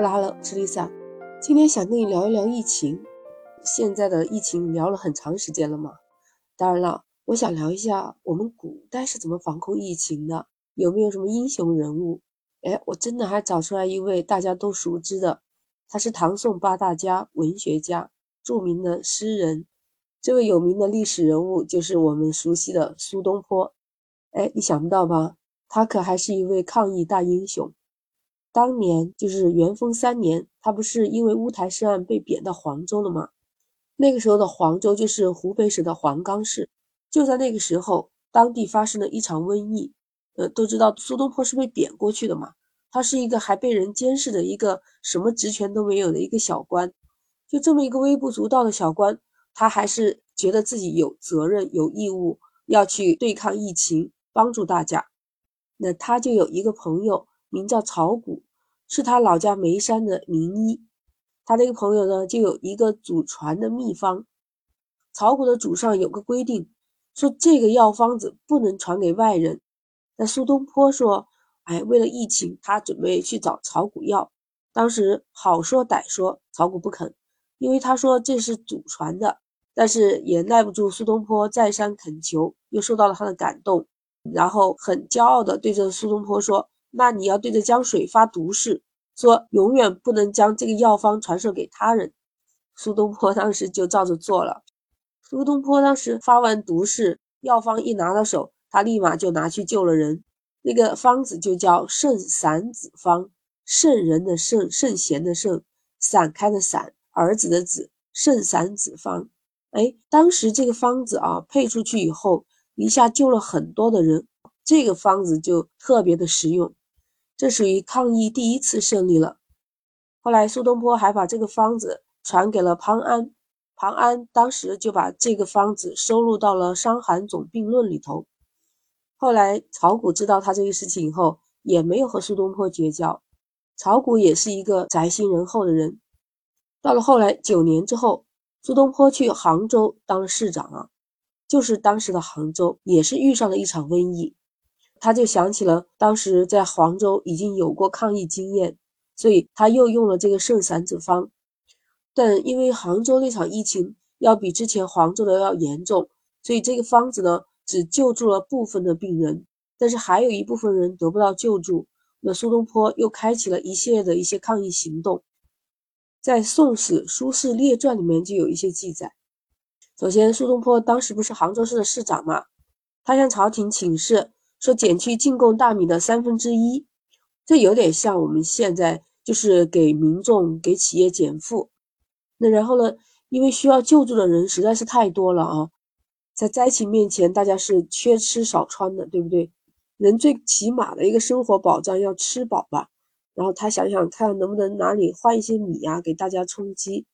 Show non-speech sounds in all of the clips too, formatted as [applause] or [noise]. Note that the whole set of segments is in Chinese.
哈喽哈喽，我是 Lisa，今天想跟你聊一聊疫情。现在的疫情聊了很长时间了嘛，当然了，我想聊一下我们古代是怎么防控疫情的，有没有什么英雄人物？哎，我真的还找出来一位大家都熟知的，他是唐宋八大家、文学家、著名的诗人。这位有名的历史人物就是我们熟悉的苏东坡。哎，你想不到吧？他可还是一位抗疫大英雄。当年就是元丰三年，他不是因为乌台诗案被贬到黄州了吗？那个时候的黄州就是湖北省的黄冈市，就在那个时候，当地发生了一场瘟疫。呃，都知道苏东坡是被贬过去的嘛，他是一个还被人监视的一个什么职权都没有的一个小官，就这么一个微不足道的小官，他还是觉得自己有责任、有义务要去对抗疫情，帮助大家。那他就有一个朋友，名叫曹谷，是他老家眉山的名医。他那个朋友呢，就有一个祖传的秘方。曹谷的祖上有个规定，说这个药方子不能传给外人。那苏东坡说：“哎，为了疫情，他准备去找曹谷要。当时好说歹说，曹谷不肯，因为他说这是祖传的。但是也耐不住苏东坡再三恳求，又受到了他的感动，然后很骄傲地对着苏东坡说：‘那你要对着江水发毒誓。’”说永远不能将这个药方传授给他人。苏东坡 [laughs] 当时就照着做了。苏东坡当时发完毒誓，药方一拿到手，他立马就拿去救了人。那个方子就叫圣散子方，圣人的圣，圣贤的圣，散开的散，儿子的子，圣散子方。哎，当时这个方子啊配出去以后，一下救了很多的人，这个方子就特别的实用。这属于抗疫第一次胜利了。后来苏东坡还把这个方子传给了庞安，庞安当时就把这个方子收录到了《伤寒总病论》里头。后来曹谷知道他这个事情以后，也没有和苏东坡绝交。曹谷也是一个宅心仁厚的人。到了后来九年之后，苏东坡去杭州当了市长啊，就是当时的杭州也是遇上了一场瘟疫。他就想起了当时在黄州已经有过抗疫经验，所以他又用了这个圣散子方。但因为杭州那场疫情要比之前黄州的要严重，所以这个方子呢只救助了部分的病人，但是还有一部分人得不到救助。那苏东坡又开启了一系列的一些抗疫行动，在《宋史·苏轼列传》里面就有一些记载。首先，苏东坡当时不是杭州市的市长嘛，他向朝廷请示。说减去进贡大米的三分之一，这有点像我们现在就是给民众、给企业减负。那然后呢？因为需要救助的人实在是太多了啊，在灾情面前，大家是缺吃少穿的，对不对？人最起码的一个生活保障要吃饱吧。然后他想想看，能不能哪里换一些米呀，给大家充饥。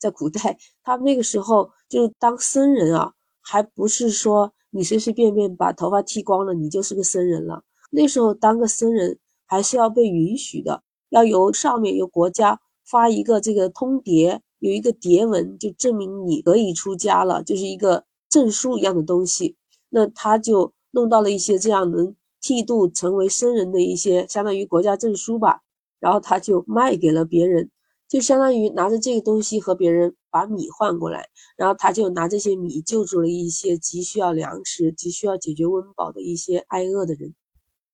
在古代，他们那个时候就是当僧人啊，还不是说。你随随便便把头发剃光了，你就是个僧人了。那时候当个僧人还是要被允许的，要由上面由国家发一个这个通牒，有一个牒文就证明你可以出家了，就是一个证书一样的东西。那他就弄到了一些这样能剃度成为僧人的一些相当于国家证书吧，然后他就卖给了别人。就相当于拿着这个东西和别人把米换过来，然后他就拿这些米救助了一些急需要粮食、急需要解决温饱的一些挨饿的人。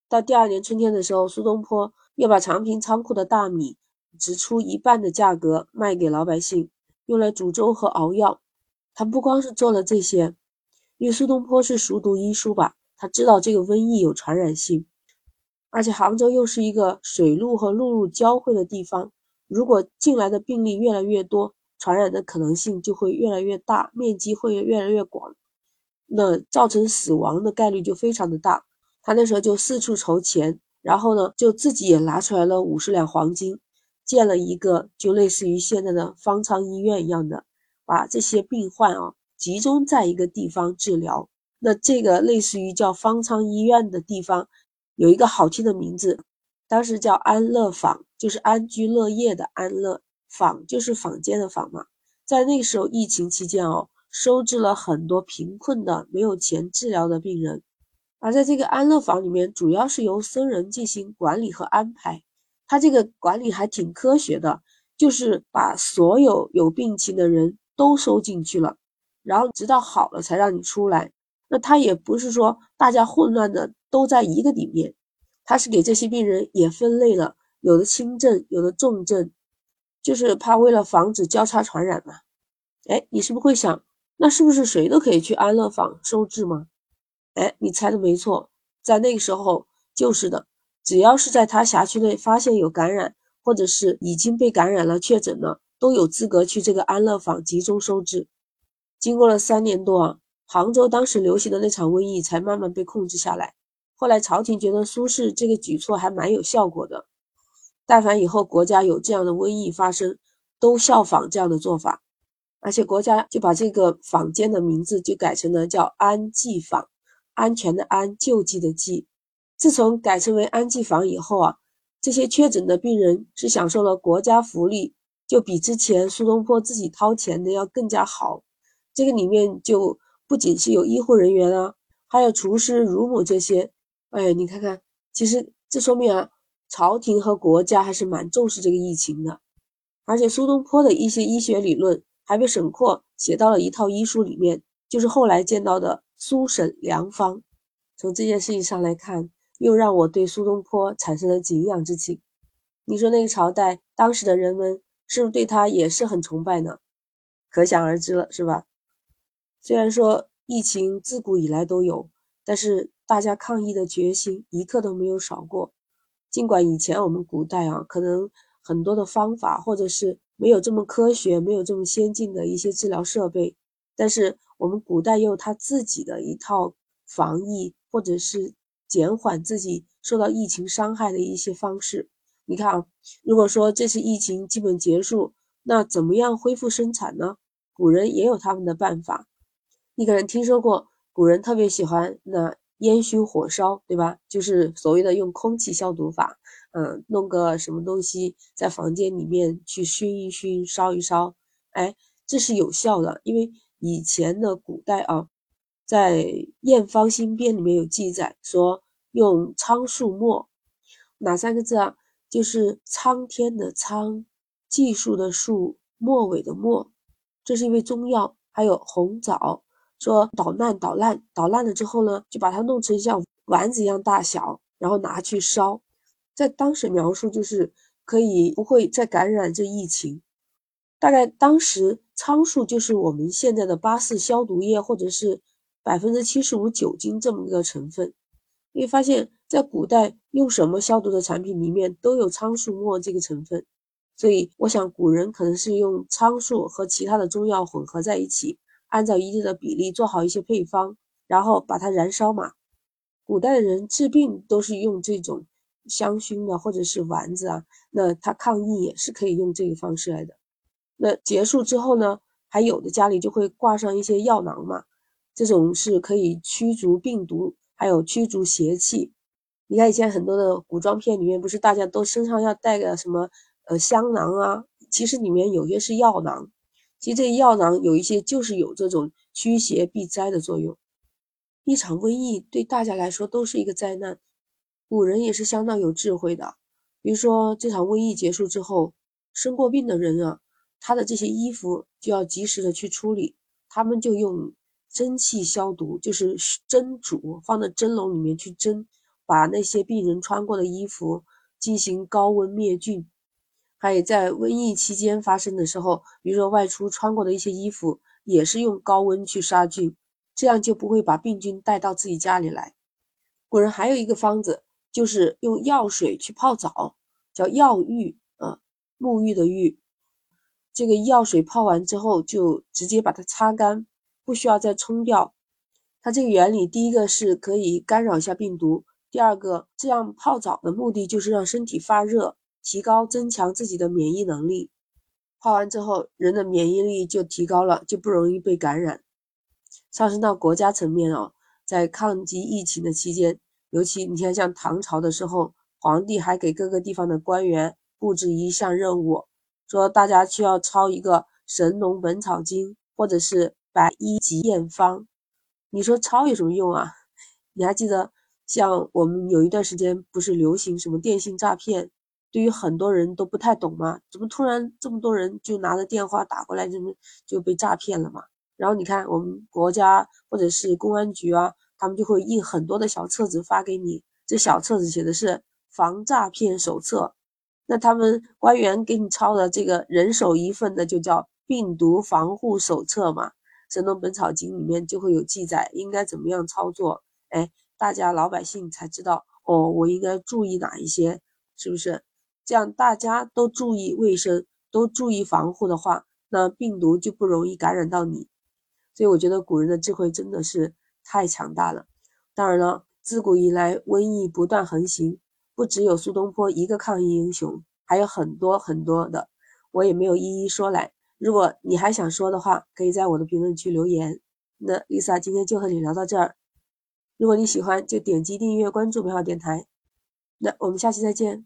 到第二年春天的时候，苏东坡又把长平仓库的大米只出一半的价格卖给老百姓，用来煮粥和熬药。他不光是做了这些，因为苏东坡是熟读医书吧，他知道这个瘟疫有传染性，而且杭州又是一个水路和陆路交汇的地方。如果进来的病例越来越多，传染的可能性就会越来越大，面积会越来越广，那造成死亡的概率就非常的大。他那时候就四处筹钱，然后呢，就自己也拿出来了五十两黄金，建了一个就类似于现在的方舱医院一样的，把这些病患啊集中在一个地方治疗。那这个类似于叫方舱医院的地方，有一个好听的名字。当时叫安乐坊，就是安居乐业的安乐坊，就是坊间的坊嘛。在那个时候疫情期间哦，收治了很多贫困的、没有钱治疗的病人。而在这个安乐坊里面，主要是由僧人进行管理和安排。他这个管理还挺科学的，就是把所有有病情的人都收进去了，然后直到好了才让你出来。那他也不是说大家混乱的都在一个里面，他是给这些病人也分类了，有的轻症，有的重症，就是怕为了防止交叉传染嘛。哎，你是不是会想，那是不是谁都可以去安乐坊收治吗？哎，你猜的没错，在那个时候就是的，只要是在他辖区内发现有感染，或者是已经被感染了确诊了，都有资格去这个安乐坊集中收治。经过了三年多啊。杭州当时流行的那场瘟疫才慢慢被控制下来。后来朝廷觉得苏轼这个举措还蛮有效果的，但凡以后国家有这样的瘟疫发生，都效仿这样的做法，而且国家就把这个坊间的名字就改成了叫安济坊，安全的安，救济的济。自从改成为安济坊以后啊，这些确诊的病人是享受了国家福利，就比之前苏东坡自己掏钱的要更加好。这个里面就。不仅是有医护人员啊，还有厨师、乳母这些。哎，你看看，其实这说明啊，朝廷和国家还是蛮重视这个疫情的。而且苏东坡的一些医学理论还被沈括写到了一套医书里面，就是后来见到的苏沈良方。从这件事情上来看，又让我对苏东坡产生了敬仰之情。你说那个朝代，当时的人们是不是对他也是很崇拜呢？可想而知了，是吧？虽然说疫情自古以来都有，但是大家抗疫的决心一刻都没有少过。尽管以前我们古代啊，可能很多的方法或者是没有这么科学、没有这么先进的一些治疗设备，但是我们古代也有他自己的一套防疫或者是减缓自己受到疫情伤害的一些方式。你看啊，如果说这次疫情基本结束，那怎么样恢复生产呢？古人也有他们的办法。你可能听说过，古人特别喜欢那烟熏火烧，对吧？就是所谓的用空气消毒法，嗯，弄个什么东西在房间里面去熏一熏、烧一烧，哎，这是有效的。因为以前的古代啊，在《验方新编》里面有记载说，用苍术末，哪三个字啊？就是苍天的苍，技术的术，末尾的末，这是一味中药。还有红枣。说捣烂，捣烂，捣烂了之后呢，就把它弄成像丸子一样大小，然后拿去烧。在当时描述就是可以不会再感染这疫情。大概当时苍术就是我们现在的八四消毒液，或者是百分之七十五酒精这么一个成分。你会发现在古代用什么消毒的产品里面都有苍术末这个成分，所以我想古人可能是用苍术和其他的中药混合在一起。按照一定的比例做好一些配方，然后把它燃烧嘛。古代的人治病都是用这种香薰的或者是丸子啊，那他抗疫也是可以用这个方式来的。那结束之后呢，还有的家里就会挂上一些药囊嘛，这种是可以驱逐病毒，还有驱逐邪气。你看以前很多的古装片里面，不是大家都身上要带个什么呃香囊啊，其实里面有些是药囊。其实这药囊有一些就是有这种驱邪避灾的作用。一场瘟疫对大家来说都是一个灾难，古人也是相当有智慧的。比如说这场瘟疫结束之后，生过病的人啊，他的这些衣服就要及时的去处理，他们就用蒸汽消毒，就是蒸煮放在蒸笼里面去蒸，把那些病人穿过的衣服进行高温灭菌。还有在瘟疫期间发生的时候，比如说外出穿过的一些衣服，也是用高温去杀菌，这样就不会把病菌带到自己家里来。古人还有一个方子，就是用药水去泡澡，叫药浴啊，沐浴的浴。这个药水泡完之后，就直接把它擦干，不需要再冲掉。它这个原理，第一个是可以干扰一下病毒，第二个这样泡澡的目的就是让身体发热。提高增强自己的免疫能力，画完之后，人的免疫力就提高了，就不容易被感染。上升到国家层面哦，在抗击疫情的期间，尤其你看像唐朝的时候，皇帝还给各个地方的官员布置一项任务，说大家需要抄一个《神农本草经》或者是《百医集验方》。你说抄有什么用啊？你还记得像我们有一段时间不是流行什么电信诈骗？对于很多人都不太懂嘛，怎么突然这么多人就拿着电话打过来，怎么就被诈骗了嘛？然后你看我们国家或者是公安局啊，他们就会印很多的小册子发给你，这小册子写的是防诈骗手册，那他们官员给你抄的这个人手一份的就叫病毒防护手册嘛，《神农本草经》里面就会有记载应该怎么样操作，哎，大家老百姓才知道哦，我应该注意哪一些，是不是？这样大家都注意卫生，都注意防护的话，那病毒就不容易感染到你。所以我觉得古人的智慧真的是太强大了。当然了，自古以来瘟疫不断横行，不只有苏东坡一个抗疫英雄，还有很多很多的，我也没有一一说来。如果你还想说的话，可以在我的评论区留言。那 Lisa 今天就和你聊到这儿。如果你喜欢，就点击订阅关注美好电台。那我们下期再见。